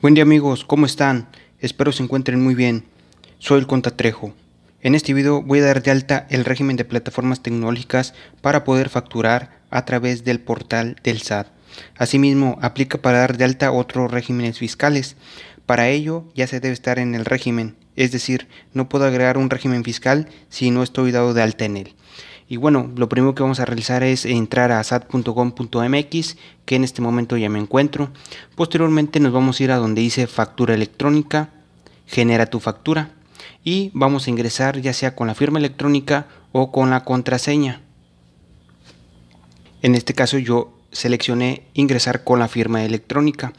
Buen día amigos, ¿cómo están? Espero se encuentren muy bien. Soy el Contatrejo. En este video voy a dar de alta el régimen de plataformas tecnológicas para poder facturar a través del portal del SAT. Asimismo, aplica para dar de alta otros regímenes fiscales. Para ello ya se debe estar en el régimen, es decir, no puedo agregar un régimen fiscal si no estoy dado de alta en él. Y bueno, lo primero que vamos a realizar es entrar a sat.com.mx, que en este momento ya me encuentro. Posteriormente nos vamos a ir a donde dice factura electrónica, genera tu factura y vamos a ingresar ya sea con la firma electrónica o con la contraseña. En este caso yo seleccioné ingresar con la firma electrónica.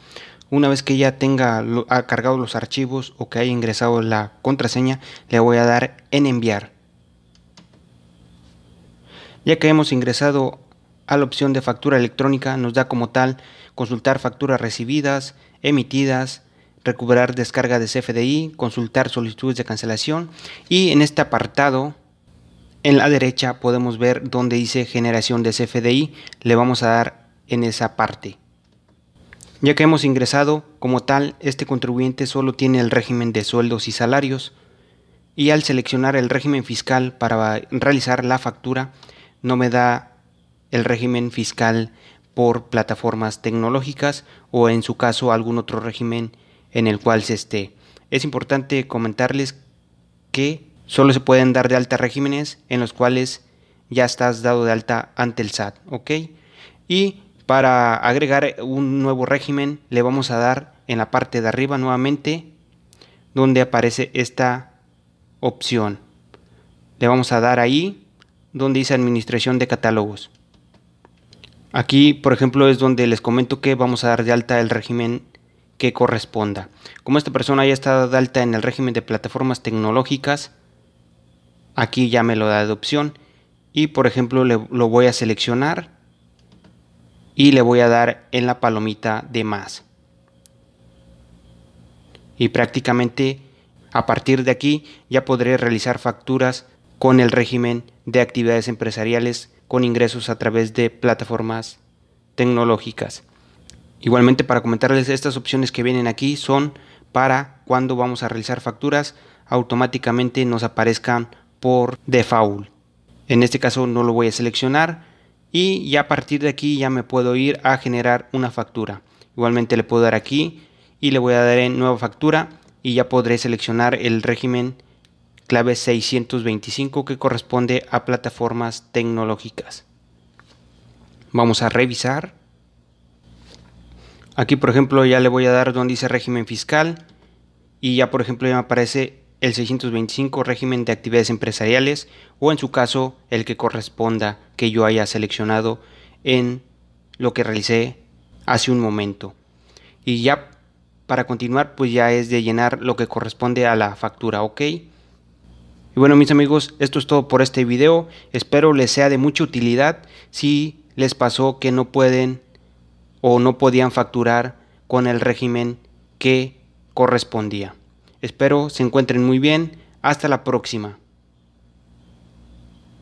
Una vez que ya tenga cargado los archivos o que haya ingresado la contraseña, le voy a dar en enviar. Ya que hemos ingresado a la opción de factura electrónica, nos da como tal consultar facturas recibidas, emitidas, recuperar descarga de CFDI, consultar solicitudes de cancelación y en este apartado en la derecha podemos ver donde dice generación de CFDI, le vamos a dar en esa parte. Ya que hemos ingresado como tal, este contribuyente solo tiene el régimen de sueldos y salarios y al seleccionar el régimen fiscal para realizar la factura no me da el régimen fiscal por plataformas tecnológicas o en su caso algún otro régimen en el cual se esté. Es importante comentarles que solo se pueden dar de alta regímenes en los cuales ya estás dado de alta ante el SAT, ¿ok? Y para agregar un nuevo régimen le vamos a dar en la parte de arriba nuevamente donde aparece esta opción. Le vamos a dar ahí donde dice administración de catálogos. Aquí, por ejemplo, es donde les comento que vamos a dar de alta el régimen que corresponda. Como esta persona ya está de alta en el régimen de plataformas tecnológicas, aquí ya me lo da de opción y por ejemplo le, lo voy a seleccionar y le voy a dar en la palomita de más. Y prácticamente a partir de aquí ya podré realizar facturas con el régimen de actividades empresariales con ingresos a través de plataformas tecnológicas. Igualmente para comentarles estas opciones que vienen aquí son para cuando vamos a realizar facturas automáticamente nos aparezcan por default. En este caso no lo voy a seleccionar y ya a partir de aquí ya me puedo ir a generar una factura. Igualmente le puedo dar aquí y le voy a dar en nueva factura y ya podré seleccionar el régimen clave 625 que corresponde a plataformas tecnológicas. Vamos a revisar. Aquí por ejemplo ya le voy a dar donde dice régimen fiscal y ya por ejemplo ya me aparece el 625 régimen de actividades empresariales o en su caso el que corresponda que yo haya seleccionado en lo que realicé hace un momento. Y ya para continuar pues ya es de llenar lo que corresponde a la factura, ¿ok? Y bueno mis amigos, esto es todo por este video. Espero les sea de mucha utilidad si les pasó que no pueden o no podían facturar con el régimen que correspondía. Espero se encuentren muy bien. Hasta la próxima.